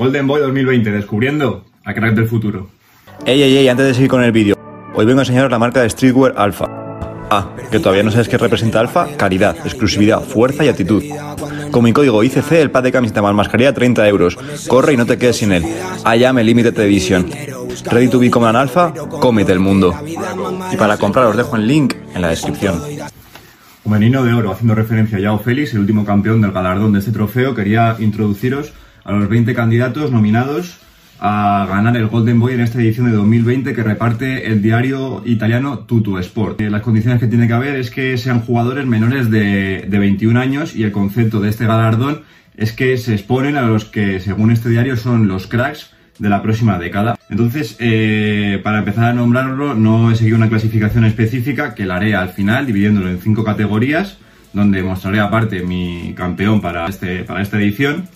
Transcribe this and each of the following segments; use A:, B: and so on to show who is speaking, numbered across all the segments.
A: Golden Boy 2020, descubriendo a crack del futuro.
B: Ey, ey, ey, antes de seguir con el vídeo, hoy vengo a enseñaros la marca de streetwear Alpha. Ah, que todavía no sabes qué representa Alpha, calidad, exclusividad, fuerza y actitud. Con mi código ICC, el pad de camiseta más mascarilla 30 euros. Corre y no te quedes sin él. I am a limited edition. Ready to become an alpha, cómete el mundo. Y para comprar os dejo el link en la descripción.
A: Como menino de oro, haciendo referencia a Yao Félix, el último campeón del galardón de este trofeo, quería introduciros a los 20 candidatos nominados a ganar el Golden Boy en esta edición de 2020 que reparte el diario italiano Tutu Sport. Eh, las condiciones que tiene que haber es que sean jugadores menores de, de 21 años y el concepto de este galardón es que se exponen a los que, según este diario, son los cracks de la próxima década. Entonces, eh, para empezar a nombrarlo, no he seguido una clasificación específica que la haré al final, dividiéndolo en cinco categorías, donde mostraré aparte mi campeón para, este, para esta edición.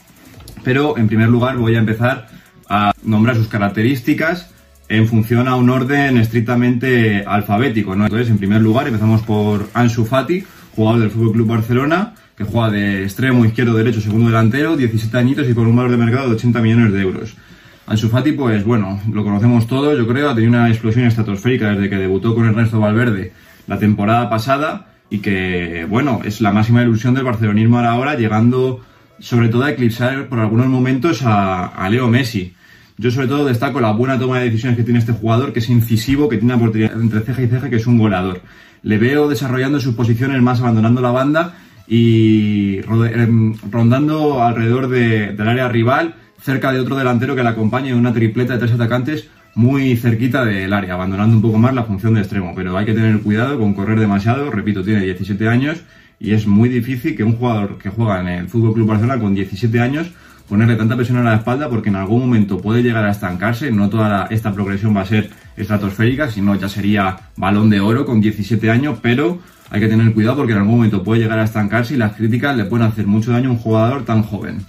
A: Pero, en primer lugar, voy a empezar a nombrar sus características en función a un orden estrictamente alfabético. ¿no? Entonces, en primer lugar, empezamos por Ansu Fati, jugador del Club Barcelona, que juega de extremo, izquierdo, derecho, segundo delantero, 17 añitos y con un valor de mercado de 80 millones de euros. Ansu Fati, pues bueno, lo conocemos todos, yo creo, ha tenido una explosión estratosférica desde que debutó con Ernesto Valverde la temporada pasada y que, bueno, es la máxima ilusión del barcelonismo ahora, llegando sobre todo a eclipsar por algunos momentos a, Leo Messi. Yo sobre todo destaco la buena toma de decisiones que tiene este jugador, que es incisivo, que tiene una oportunidad entre ceja y ceja, que es un goleador. Le veo desarrollando sus posiciones más abandonando la banda y em, rondando alrededor del área rival, cerca de otro delantero que le acompaña en una tripleta de tres atacantes muy cerquita del área, abandonando un poco más la función de extremo. Pero hay que tener cuidado con correr demasiado, repito, tiene 17 años y es muy difícil que un jugador que juega en el Fútbol Club Barcelona con 17 años ponerle tanta presión a la espalda porque en algún momento puede llegar a estancarse, no toda esta progresión va a ser estratosférica, sino ya sería balón de oro con 17 años, pero hay que tener cuidado porque en algún momento puede llegar a estancarse y las críticas le pueden hacer mucho daño a un jugador tan joven.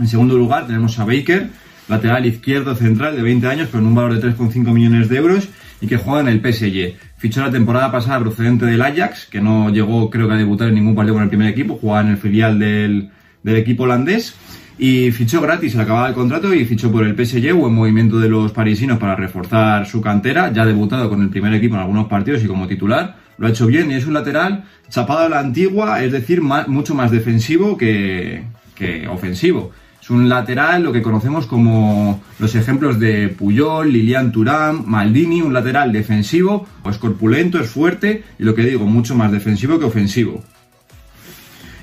A: En segundo lugar tenemos a Baker, lateral izquierdo central de 20 años con un valor de 3,5 millones de euros y que juega en el PSG. Fichó la temporada pasada procedente del Ajax, que no llegó creo que a debutar en ningún partido con el primer equipo, jugaba en el filial del, del equipo holandés y fichó gratis al acabar el contrato y fichó por el PSG, buen movimiento de los parisinos para reforzar su cantera, ya ha debutado con el primer equipo en algunos partidos y como titular, lo ha hecho bien y es un lateral chapado a la antigua, es decir, mucho más defensivo que, que ofensivo. Un lateral, lo que conocemos como los ejemplos de Puyol, Lilian Turán, Maldini, un lateral defensivo, es corpulento, es fuerte y lo que digo, mucho más defensivo que ofensivo.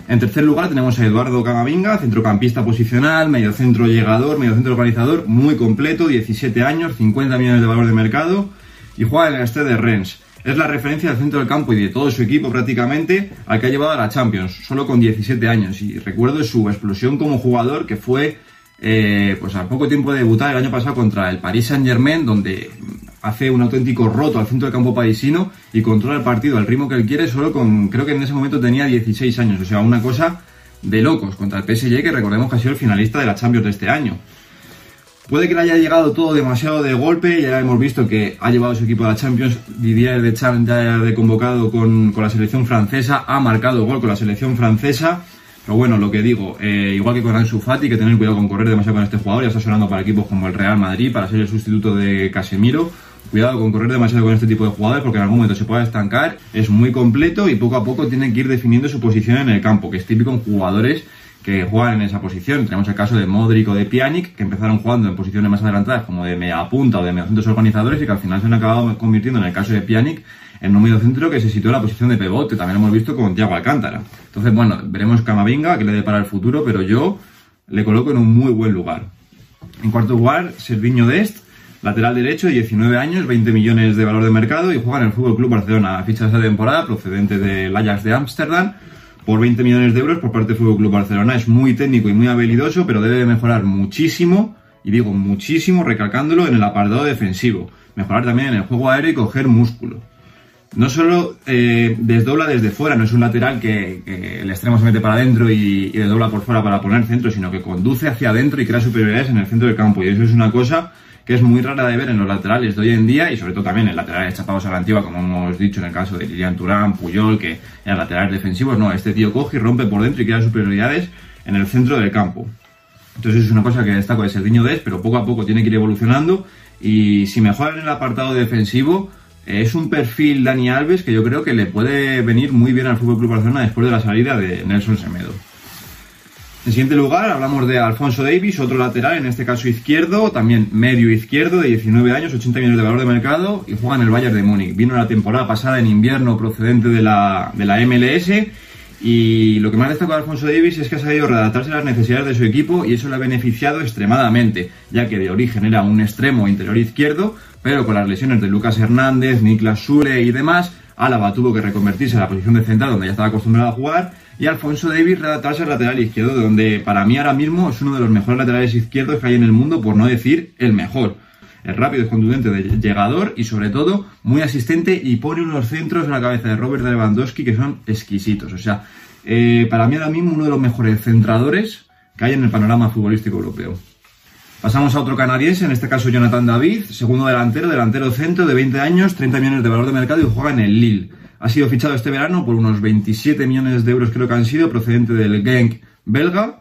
A: En tercer lugar tenemos a Eduardo Camavinga, centrocampista posicional, mediocentro llegador, mediocentro organizador, muy completo, 17 años, 50 millones de valor de mercado y juega en el este de Rennes. Es la referencia del centro del campo y de todo su equipo prácticamente al que ha llevado a la Champions, solo con 17 años. Y recuerdo su explosión como jugador que fue eh, pues a poco tiempo de debutar el año pasado contra el Paris Saint Germain, donde hace un auténtico roto al centro del campo parisino y controla el partido al ritmo que él quiere, solo con, creo que en ese momento tenía 16 años, o sea, una cosa de locos contra el PSG, que recordemos que ha sido el finalista de la Champions de este año. Puede que le haya llegado todo demasiado de golpe, ya hemos visto que ha llevado su equipo a la Champions, Didier Deschamps ya de convocado con, con la selección francesa, ha marcado gol con la selección francesa, pero bueno, lo que digo, eh, igual que con Ansu Fati, que tener cuidado con correr demasiado con este jugador, ya está sonando para equipos como el Real Madrid, para ser el sustituto de Casemiro, cuidado con correr demasiado con este tipo de jugadores porque en algún momento se puede estancar, es muy completo y poco a poco tienen que ir definiendo su posición en el campo, que es típico en jugadores que juegan en esa posición. Tenemos el caso de Modric o de Pjanic, que empezaron jugando en posiciones más adelantadas como de media punta o de mediocentros organizadores y que al final se han acabado convirtiendo en el caso de Pjanic en un mediocentro que se sitúa en la posición de pivot, que también hemos visto con Thiago Alcántara. Entonces, bueno, veremos Camavinga, que le dé para el futuro, pero yo le coloco en un muy buen lugar. En cuarto lugar, Servinho Dest, Lateral derecho, 19 años, 20 millones de valor de mercado y juega en el Fútbol Club Barcelona. Ficha esta temporada procedente del Ajax de Ámsterdam por 20 millones de euros por parte del Fútbol Club Barcelona. Es muy técnico y muy habilidoso, pero debe mejorar muchísimo, y digo muchísimo, recalcándolo en el apartado defensivo. Mejorar también en el juego aéreo y coger músculo. No solo eh, desdobla desde fuera, no es un lateral que, el extremo se mete para adentro y, y desdobla por fuera para poner centro, sino que conduce hacia adentro y crea superioridades en el centro del campo. Y eso es una cosa que es muy rara de ver en los laterales de hoy en día y sobre todo también en laterales chapados a la antigua, como hemos dicho en el caso de Lilian Turán, Puyol, que en laterales defensivos, no, este tío coge y rompe por dentro y crea superioridades en el centro del campo. Entonces es una cosa que destaco de Serdiño Des, pero poco a poco tiene que ir evolucionando y si mejora en el apartado defensivo, es un perfil Dani Alves que yo creo que le puede venir muy bien al Club Barcelona después de la salida de Nelson Semedo. En siguiente lugar hablamos de Alfonso Davis, otro lateral, en este caso izquierdo, también medio izquierdo, de 19 años, 80 millones de valor de mercado y juega en el Bayern de Múnich. Vino la temporada pasada en invierno procedente de la, de la MLS y lo que más destaca de Alfonso Davis es que ha sabido readaptarse a las necesidades de su equipo y eso le ha beneficiado extremadamente, ya que de origen era un extremo interior izquierdo, pero con las lesiones de Lucas Hernández, Niklas Sule y demás, Álava tuvo que reconvertirse a la posición de central donde ya estaba acostumbrado a jugar y Alfonso Davis readaptarse al lateral izquierdo, donde para mí ahora mismo es uno de los mejores laterales izquierdos que hay en el mundo, por no decir el mejor. Es rápido, es contundente, de llegador y sobre todo muy asistente y pone unos centros en la cabeza de Robert Lewandowski que son exquisitos. O sea, eh, para mí ahora mismo uno de los mejores centradores que hay en el panorama futbolístico europeo. Pasamos a otro canadiense, en este caso Jonathan David, segundo delantero, delantero centro de 20 años, 30 millones de valor de mercado y juega en el Lille. Ha sido fichado este verano por unos 27 millones de euros creo que han sido, procedente del Genk belga.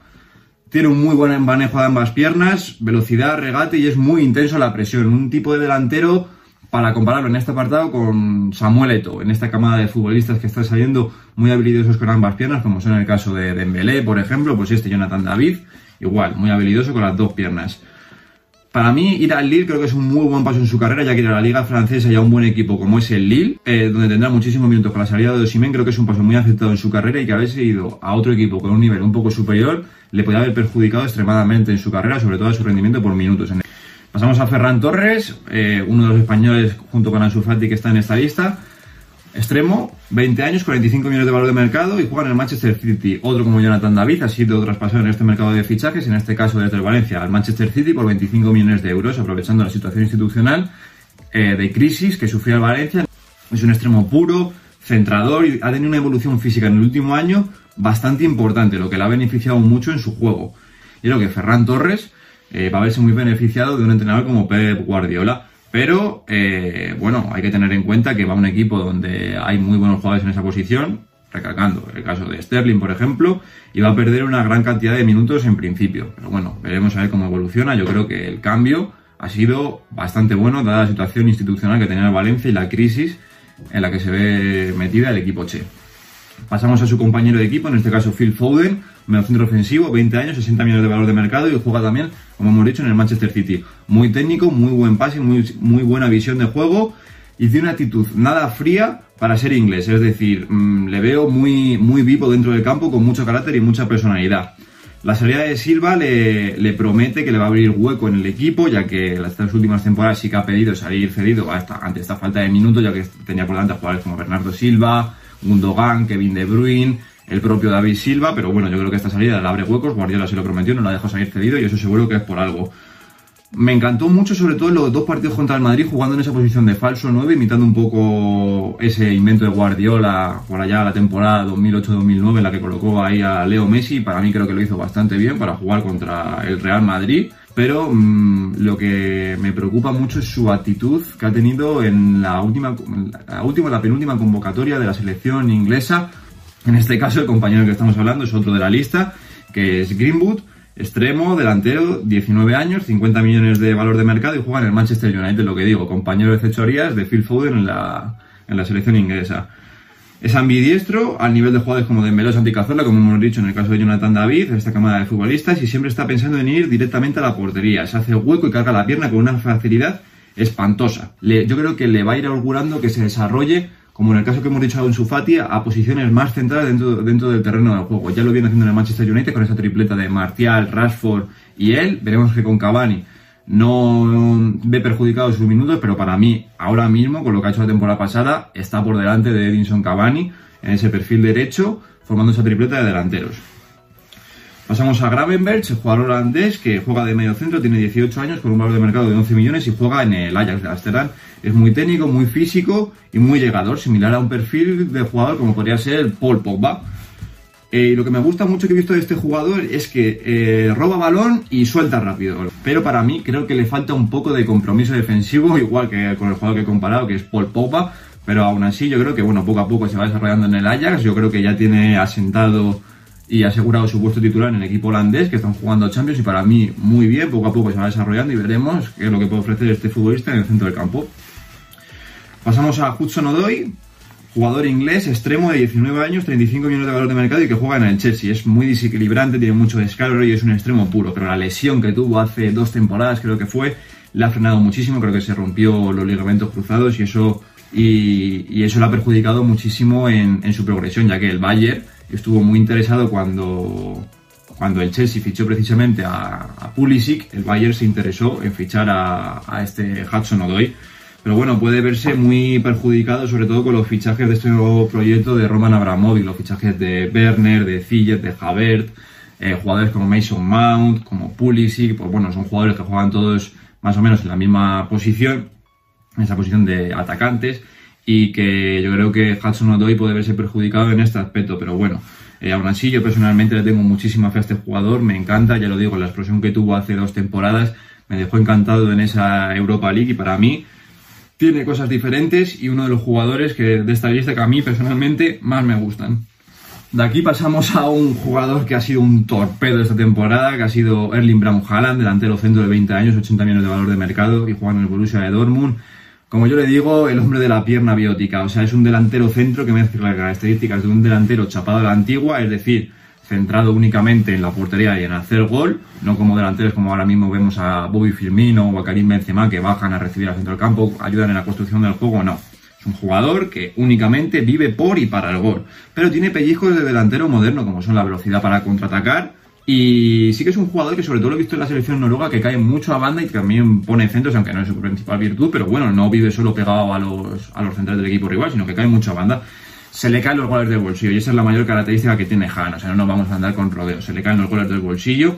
A: Tiene un muy buen manejo de ambas piernas, velocidad, regate y es muy intenso la presión. Un tipo de delantero para compararlo en este apartado con Samuel Eto, en esta camada de futbolistas que están saliendo muy habilidosos con ambas piernas, como son el caso de Dembélé, por ejemplo, pues este Jonathan David, igual, muy habilidoso con las dos piernas. Para mí, ir al Lille creo que es un muy buen paso en su carrera, ya que ir a la Liga Francesa y a un buen equipo como es el Lille, eh, donde tendrá muchísimos minutos con la salida de Osimhen, creo que es un paso muy aceptado en su carrera y que haberse ido a otro equipo con un nivel un poco superior le podría haber perjudicado extremadamente en su carrera, sobre todo a su rendimiento por minutos. Pasamos a Ferran Torres, eh, uno de los españoles junto con Ansu Fati que está en esta lista. Extremo, 20 años, 45 millones de valor de mercado y juega en el Manchester City. Otro como Jonathan David ha sido traspasado en este mercado de fichajes, en este caso desde el Valencia al Manchester City por 25 millones de euros, aprovechando la situación institucional eh, de crisis que sufrió el Valencia. Es un extremo puro, centrador y ha tenido una evolución física en el último año bastante importante, lo que le ha beneficiado mucho en su juego. Y lo que Ferran Torres eh, va a verse muy beneficiado de un entrenador como Pep Guardiola. Pero, eh, bueno, hay que tener en cuenta que va un equipo donde hay muy buenos jugadores en esa posición, recalcando el caso de Sterling, por ejemplo, y va a perder una gran cantidad de minutos en principio. Pero bueno, veremos a ver cómo evoluciona. Yo creo que el cambio ha sido bastante bueno, dada la situación institucional que tenía Valencia y la crisis en la que se ve metida el equipo Che. Pasamos a su compañero de equipo, en este caso Phil Foden, centro ofensivo, 20 años, 60 millones de valor de mercado y juega también, como hemos dicho, en el Manchester City. Muy técnico, muy buen pase, muy, muy buena visión de juego y tiene una actitud nada fría para ser inglés. Es decir, mm, le veo muy, muy vivo dentro del campo, con mucho carácter y mucha personalidad. La salida de Silva le, promete que le va a abrir hueco en el equipo, ya que en estas últimas temporadas sí que ha pedido salir cedido hasta, ante esta falta de minutos, ya que tenía por delante jugadores como Bernardo Silva, Gundogan, Kevin De Bruyne, el propio David Silva, pero bueno, yo creo que esta salida le abre huecos, Guardiola se lo prometió, no la dejó salir cedido y eso seguro que es por algo. Me encantó mucho, sobre todo los dos partidos contra el Madrid, jugando en esa posición de falso 9, imitando un poco ese invento de Guardiola por allá la temporada 2008-2009, en la que colocó ahí a Leo Messi. Para mí creo que lo hizo bastante bien para jugar contra el Real Madrid. Pero mmm, lo que me preocupa mucho es su actitud que ha tenido en la última, la última, la penúltima convocatoria de la selección inglesa. En este caso, el compañero que estamos hablando es otro de la lista, que es Greenwood, extremo, delantero, 19 años, 50 millones de valor de mercado y juega en el Manchester United, lo que digo, compañero de fechorías de Phil Foden en la, en la selección inglesa. Es ambidiestro al nivel de jugadores como Dembélé o Cazorla, como hemos dicho en el caso de Jonathan David, esta cámara de futbolistas, y siempre está pensando en ir directamente a la portería. Se hace hueco y carga la pierna con una facilidad espantosa. Le, yo creo que le va a ir augurando que se desarrolle, como en el caso que hemos dicho en su Fati, a posiciones más centrales dentro, dentro del terreno del juego. Ya lo viene haciendo en el Manchester United con esa tripleta de Martial, Rashford y él. Veremos que con Cavani no ve perjudicado sus minutos, pero para mí, ahora mismo, con lo que ha hecho la temporada pasada, está por delante de Edinson Cavani en ese perfil derecho, formando esa tripleta de delanteros. Pasamos a Gravenberg, el jugador holandés que juega de medio centro, tiene 18 años, con un valor de mercado de 11 millones y juega en el Ajax de Amsterdam. Es muy técnico, muy físico y muy llegador, similar a un perfil de jugador como podría ser Paul Pogba. Eh, lo que me gusta mucho que he visto de este jugador es que eh, roba balón y suelta rápido. Pero para mí creo que le falta un poco de compromiso defensivo, igual que con el jugador que he comparado, que es Paul Pogba. Pero aún así yo creo que bueno, poco a poco se va desarrollando en el Ajax. Yo creo que ya tiene asentado y asegurado su puesto titular en el equipo holandés que están jugando Champions y para mí muy bien, poco a poco se va desarrollando y veremos qué es lo que puede ofrecer este futbolista en el centro del campo. Pasamos a Hudson Odoi, jugador inglés, extremo de 19 años, 35 millones de valor de mercado y que juega en el Chelsea. Es muy desequilibrante, tiene mucho descargo y es un extremo puro, pero la lesión que tuvo hace dos temporadas creo que fue, le ha frenado muchísimo, creo que se rompió los ligamentos cruzados y eso, y, eso le ha perjudicado muchísimo en, su progresión, ya que el Bayern estuvo muy interesado cuando, cuando el Chelsea fichó precisamente a, Pulisic, el Bayern se interesó en fichar a, a este Hudson Odoi pero bueno, puede verse muy perjudicado, sobre todo con los fichajes de este nuevo proyecto de Roman Abramovich, los fichajes de Werner, de Zillet, de Javert, eh, jugadores como Mason Mount, como Pulisic, pues bueno, son jugadores que juegan todos más o menos en la misma posición, en esa posición de atacantes, y que yo creo que Hudson Odoi puede verse perjudicado en este aspecto, pero bueno, eh, aún así yo personalmente le tengo muchísima fe a este jugador, me encanta, ya lo digo, la explosión que tuvo hace dos temporadas me dejó encantado en esa Europa League y para mí tiene cosas diferentes y uno de los jugadores que de esta lista que a mí personalmente más me gustan. De aquí pasamos a un jugador que ha sido un torpedo esta temporada, que ha sido Erling Braun Haaland, delantero centro de 20 años, 80 millones de valor de mercado y juega en el Borussia de Dortmund. Como yo le digo, el hombre de la pierna biótica, o sea, es un delantero centro que mezcla las características de un delantero chapado a la antigua, es decir, centrado únicamente en la portería y en hacer gol, no como delanteros como ahora mismo vemos a Bobby Firmino o a Karim Benzema que bajan a recibir al centro del campo, ayudan en la construcción del juego, no. Es un jugador que únicamente vive por y para el gol, pero tiene pellizcos de delantero moderno como son la velocidad para contraatacar y sí que es un jugador que sobre todo lo he visto en la selección noruega que cae mucho a banda y también pone centros, aunque no es su principal virtud, pero bueno, no vive solo pegado a los, a los centrales del equipo rival, sino que cae mucho a banda se le caen los goles del bolsillo y esa es la mayor característica que tiene Han, o sea, no nos vamos a andar con rodeos, se le caen los goles del bolsillo,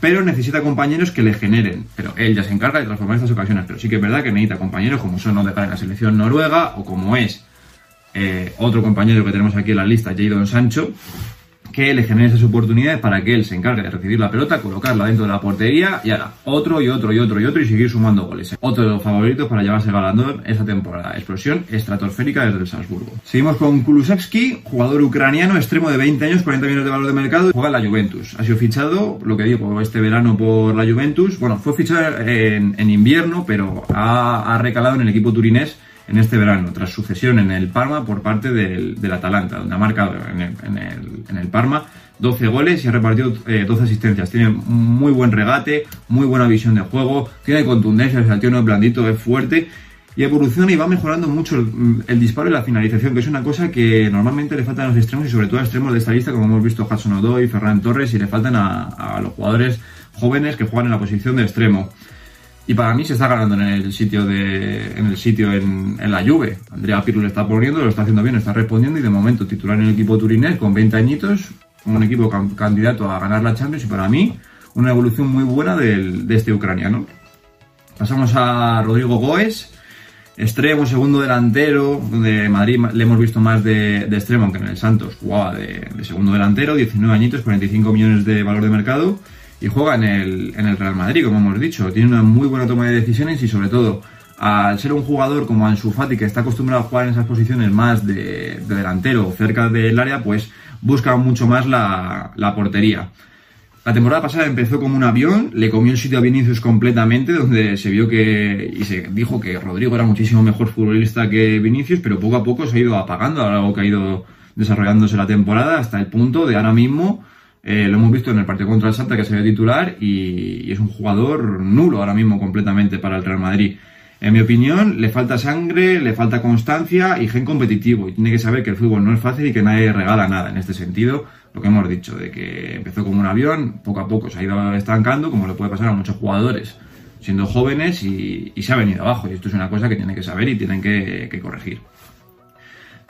A: pero necesita compañeros que le generen, pero él ya se encarga de transformar estas ocasiones, pero sí que es verdad que necesita compañeros como son Odegaard en la selección noruega o como es eh, otro compañero que tenemos aquí en la lista, Jadon Sancho, que le genere esas oportunidades para que él se encargue de recibir la pelota, colocarla dentro de la portería y ahora otro y otro y otro y otro y seguir sumando goles. Otro de los favoritos para llevarse el galardón esta temporada. Explosión estratosférica desde el Salzburgo. Seguimos con Kulusevski, jugador ucraniano, extremo de 20 años, 40 millones de valor de mercado, juega en la Juventus. Ha sido fichado, lo que digo, este verano por la Juventus. Bueno, fue fichado en, invierno, pero ha, ha recalado en el equipo turinés en este verano, tras sucesión en el Parma por parte del, Atalanta, donde ha marcado en el, Parma 12 goles y ha repartido 12 eh, asistencias. Tiene muy buen regate, muy buena visión de juego, tiene contundencia, el tío es blandito, es fuerte y evoluciona y va mejorando mucho el, disparo y la finalización, que es una cosa que normalmente le faltan a los extremos y sobre todo a extremos de esta lista, como hemos visto Hudson Odoi, Ferran Torres y le faltan a, a los jugadores jóvenes que juegan en la posición de extremo. Y para mí se está ganando en el sitio de en el sitio en, la Juve. Andrea Pirlo le está poniendo, lo está haciendo bien, está respondiendo y de momento titular en el equipo turinés con 20 añitos, un equipo candidato a ganar la Champions y para mí una evolución muy buena del, de este ucraniano. Pasamos a Rodrigo Goes, extremo, segundo delantero, de Madrid le hemos visto más de, extremo, aunque en el Santos jugaba de, de segundo delantero, 19 añitos, 45 millones de valor de mercado y juega en el, en el Real Madrid, como hemos dicho. Tiene una muy buena toma de decisiones y sobre todo al ser un jugador como Ansu Fati que está acostumbrado a jugar en esas posiciones más de, de delantero cerca del área, pues busca mucho más la, la, portería. La temporada pasada empezó como un avión, le comió el sitio a Vinicius completamente, donde se vio que y se dijo que Rodrigo era muchísimo mejor futbolista que Vinicius, pero poco a poco se ha ido apagando a que ha ido desarrollándose la temporada hasta el punto de ahora mismo eh, lo hemos visto en el partido contra el Santa que se ve titular y, es un jugador nulo ahora mismo completamente para el Real Madrid. En mi opinión, le falta sangre, le falta constancia y gen competitivo. Y tiene que saber que el fútbol no es fácil y que nadie regala nada en este sentido. Lo que hemos dicho, de que empezó como un avión, poco a poco se ha ido estancando, como le puede pasar a muchos jugadores siendo jóvenes y, se ha venido abajo. Y esto es una cosa que tienen que saber y tienen que corregir.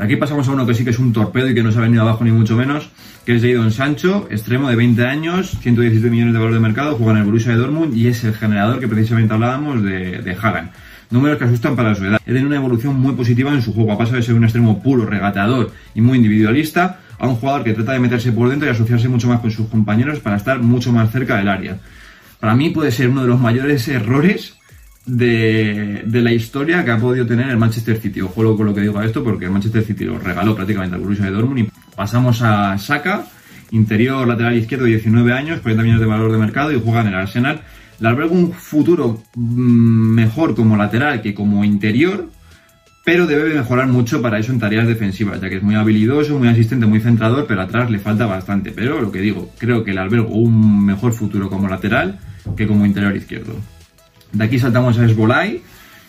A: Aquí pasamos a uno que sí que es un torpedo y que no se ha venido abajo ni mucho menos, que es Jadon Sancho, extremo de 20 años, 117 millones de valor de mercado, juega en el Borussia de Dortmund y es el generador que precisamente hablábamos de, de. Números que asustan para su edad. He tenido una evolución muy positiva en su juego. Ha pasado de ser un extremo puro, regateador y muy individualista a un jugador que trata de meterse por dentro y asociarse mucho más con sus compañeros para estar mucho más cerca del área. Para mí puede ser uno de los mayores errores de, la historia que ha podido tener el Manchester City. Ojo con lo que digo a esto, porque el Manchester City lo regaló prácticamente al Borussia de Dortmund. Pasamos a Saka, interior lateral izquierdo, 19 años, 40 millones de valor de mercado y juega en el Arsenal. Le alberga un futuro mm, mejor como lateral que como interior, pero debe mejorar mucho para eso en tareas defensivas, ya que es muy habilidoso, muy asistente, muy centrador, pero atrás le falta bastante. Pero lo que digo, creo que le albergo un mejor futuro como lateral que como interior izquierdo. De aquí saltamos a Esbolay,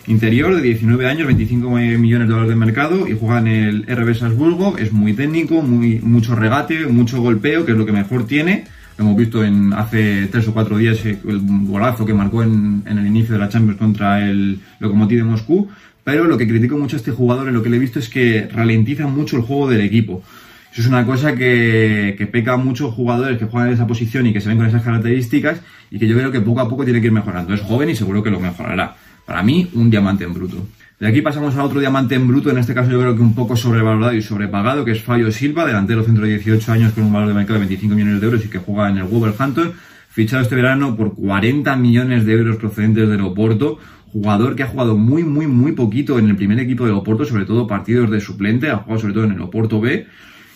A: interior de 19 años, 25 millones de dólares de mercado y juega en el RB Salzburgo. Es muy técnico, muy, mucho regate, mucho golpeo, que es lo que mejor tiene. Lo hemos visto en hace tres o cuatro días el golazo que marcó en, en el inicio de la Champions contra el Lokomotiv de Moscú. Pero lo que critico mucho a este jugador en lo que le he visto es que ralentiza mucho el juego del equipo. Eso es una cosa que, que peca a muchos jugadores que juegan en esa posición y que se ven con esas características y que yo creo que poco a poco tiene que ir mejorando. Es joven y seguro que lo mejorará. Para mí, un diamante en bruto. De aquí pasamos a otro diamante en bruto, en este caso yo creo que un poco sobrevalorado y sobrepagado, que es Fallo Silva, delantero centro de 18 años con un valor de mercado de 25 millones de euros y que juega en el Wolverhampton, fichado este verano por 40 millones de euros procedentes del Oporto, jugador que ha jugado muy, muy, muy poquito en el primer equipo de Oporto, sobre todo partidos de suplente, ha jugado sobre todo en el Oporto B,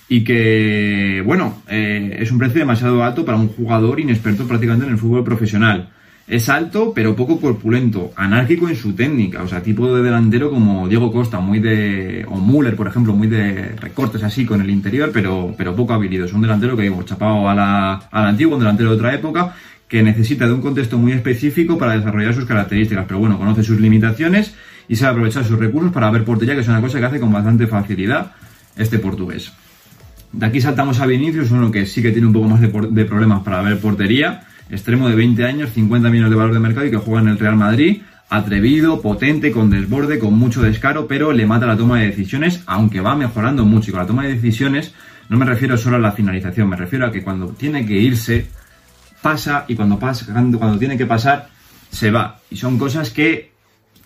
A: y que, bueno, eh, es un precio demasiado alto para un jugador inexperto prácticamente en el fútbol profesional. Es alto, pero poco corpulento, anárquico en su técnica, o sea, tipo de delantero como Diego Costa, muy de. o Müller, por ejemplo, muy de recortes así con el interior, pero, pero poco habilidoso. Un delantero que digo, chapado a la, al antiguo, un delantero de otra época, que necesita de un contexto muy específico para desarrollar sus características, pero bueno, conoce sus limitaciones y sabe aprovechar sus recursos para ver portería, que es una cosa que hace con bastante facilidad este portugués. De aquí saltamos a Vinicius, uno que sí que tiene un poco más de, de problemas para ver portería extremo de 20 años, 50 millones de valor de mercado y que juega en el Real Madrid. Atrevido, potente, con desborde, con mucho descaro, pero le mata la toma de decisiones, aunque va mejorando mucho. Y con la toma de decisiones no me refiero solo a la finalización, me refiero a que cuando tiene que irse, pasa y cuando, pasa, cuando tiene que pasar, se va. Y son cosas que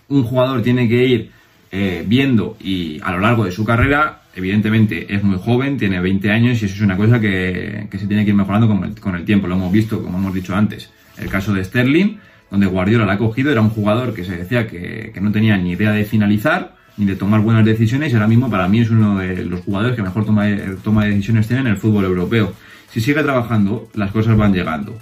A: un jugador tiene que ir eh, viendo y a lo largo de su carrera, evidentemente es muy joven, tiene 20 años y eso es una cosa que, se tiene que ir mejorando con el, con el, tiempo. Lo hemos visto, como hemos dicho antes, el caso de Sterling, donde Guardiola la ha cogido, era un jugador que se decía que, que no tenía ni idea de finalizar ni de tomar buenas decisiones y ahora mismo para mí es uno de los jugadores que mejor toma toma de decisiones tiene en el fútbol europeo. Si sigue trabajando, las cosas van llegando.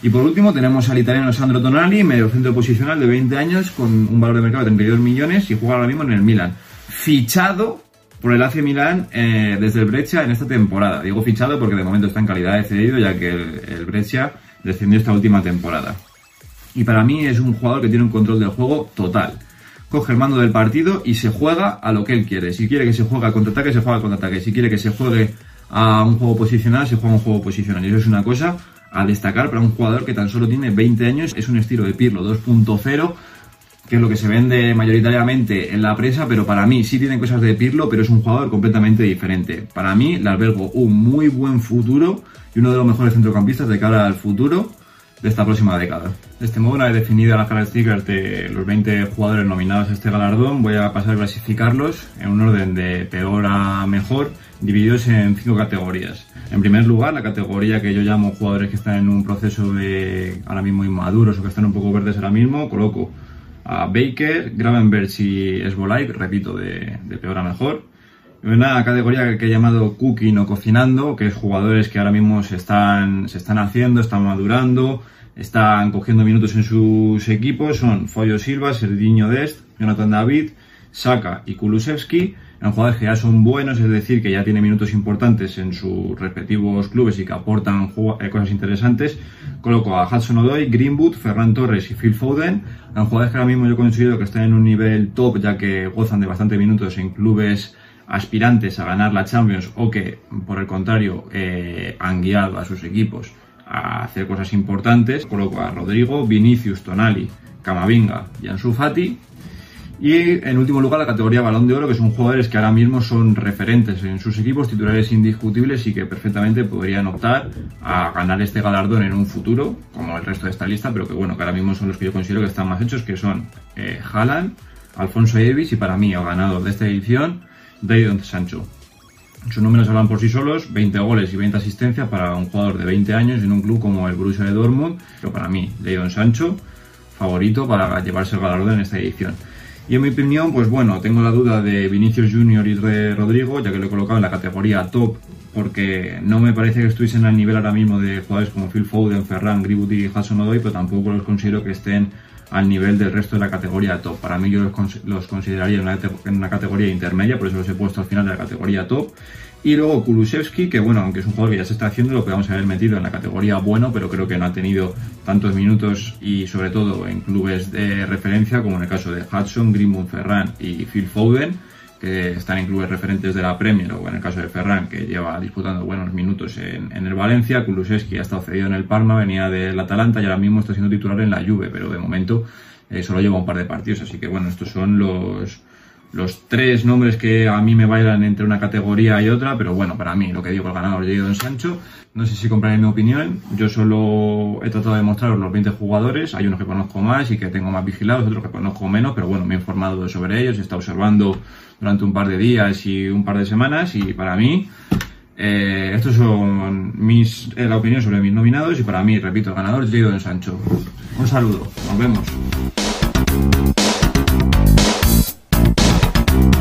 A: Y por último tenemos al italiano Sandro Tonali, medio centro posicional de 20 años, con un valor de mercado de 32 millones y juega ahora mismo en el Milan. Fichado por el AC Milan eh, desde el Breccia en esta temporada. Digo fichado porque de momento está en calidad de cedido, ya que el, el Breccia descendió esta última temporada. Y para mí es un jugador que tiene un control del juego total. Coge el mando del partido y se juega a lo que él quiere. Si quiere que se juegue al contraataque, se juega al contraataque. Si quiere que se juegue a un juego posicional, se juega a un juego posicional. Y eso es una cosa a destacar para un jugador que tan solo tiene 20 años. Es un estilo de Pirlo 2.0, que es lo que se vende mayoritariamente en la presa, pero para mí sí tiene cosas de Pirlo, pero es un jugador completamente diferente. Para mí le albergo un muy buen futuro y uno de los mejores centrocampistas de cara al futuro de esta próxima década. De este modo, una vez definida la características de los 20 jugadores nominados a este galardón, voy a pasar a clasificarlos en un orden de peor a mejor, divididos en cinco categorías. En primer lugar, la categoría que yo llamo jugadores que están en un proceso de ahora mismo inmaduros o que están un poco verdes ahora mismo, coloco a Baker, Gravenberg y repito, de, de peor a mejor. Una categoría que he llamado cooking o cocinando, que es jugadores que ahora mismo se están, se están haciendo, están madurando, están cogiendo minutos en sus equipos, son Follo Silva, Serdiño Dest, Jonathan David, Saka y Kulusevski, en jugadores que ya son buenos, es decir, que ya tienen minutos importantes en sus respectivos clubes y que aportan eh, cosas interesantes. Coloco a Hudson Odoi, Greenwood, Ferran Torres y Phil Foden, en jugadores que ahora mismo yo considero que están en un nivel top ya que gozan de bastante minutos en clubes aspirantes a ganar la Champions o que, por el contrario, eh, han guiado a sus equipos a hacer cosas importantes. Coloco a Rodrigo, Vinicius, Tonali, Camavinga y. Y en último lugar la categoría Balón de Oro, que son jugadores que ahora mismo son referentes en sus equipos, titulares indiscutibles y que perfectamente podrían optar a ganar este galardón en un futuro, como el resto de esta lista, pero que bueno, que ahora mismo son los que yo considero que están más hechos, que son eh, Haaland, Alfonso Davis y para mí el ganador de esta edición, David Sancho. Sus números hablan por sí solos, 20 goles y 20 asistencias para un jugador de 20 años en un club como el Borussia de Dortmund, pero para mí, Leon Sancho, favorito para llevarse el galardón en esta edición. Y en mi opinión, pues bueno, tengo la duda de Vinicius Junior y Rodrigo, ya que lo he colocado en la categoría top, porque no me parece que estuviesen al nivel ahora mismo de jugadores como Phil Foden, Ferran, Greenwood y Hudson Odoi, pero tampoco los considero que estén al nivel del resto de la categoría top. Para mí yo los, consideraría en una, categoría intermedia, por eso los he puesto al final de la categoría top. Y luego Kulusevski, que bueno, aunque es un jugador que ya se está haciendo, lo podemos haber metido en la categoría bueno, pero creo que no ha tenido tantos minutos y sobre todo en clubes de referencia, como en el caso de Hudson, Greenwood, Ferran y Phil Foden, que están en clubes referentes de la Premier, o en el caso de Ferran, que lleva disputando buenos minutos en, el Valencia, Kulusevski ha estado cedido en el Parma, venía del Atalanta y ahora mismo está siendo titular en la Juve, pero de momento eh, solo lleva un par de partidos, así que bueno, estos son los los tres nombres que a mí me bailan entre una categoría y otra, pero bueno, para mí, lo que digo, el ganador es Don Sancho. No sé si compraré mi opinión. Yo solo he tratado de mostraros los 20 jugadores. Hay unos que conozco más y que tengo más vigilados, otros que conozco menos, pero bueno, me he informado sobre ellos, he estado observando durante un par de días y un par de semanas y para mí eh, estos son mis, eh, la opinión sobre mis nominados y para mí, repito, el ganador es Don Sancho. Un saludo, nos vemos.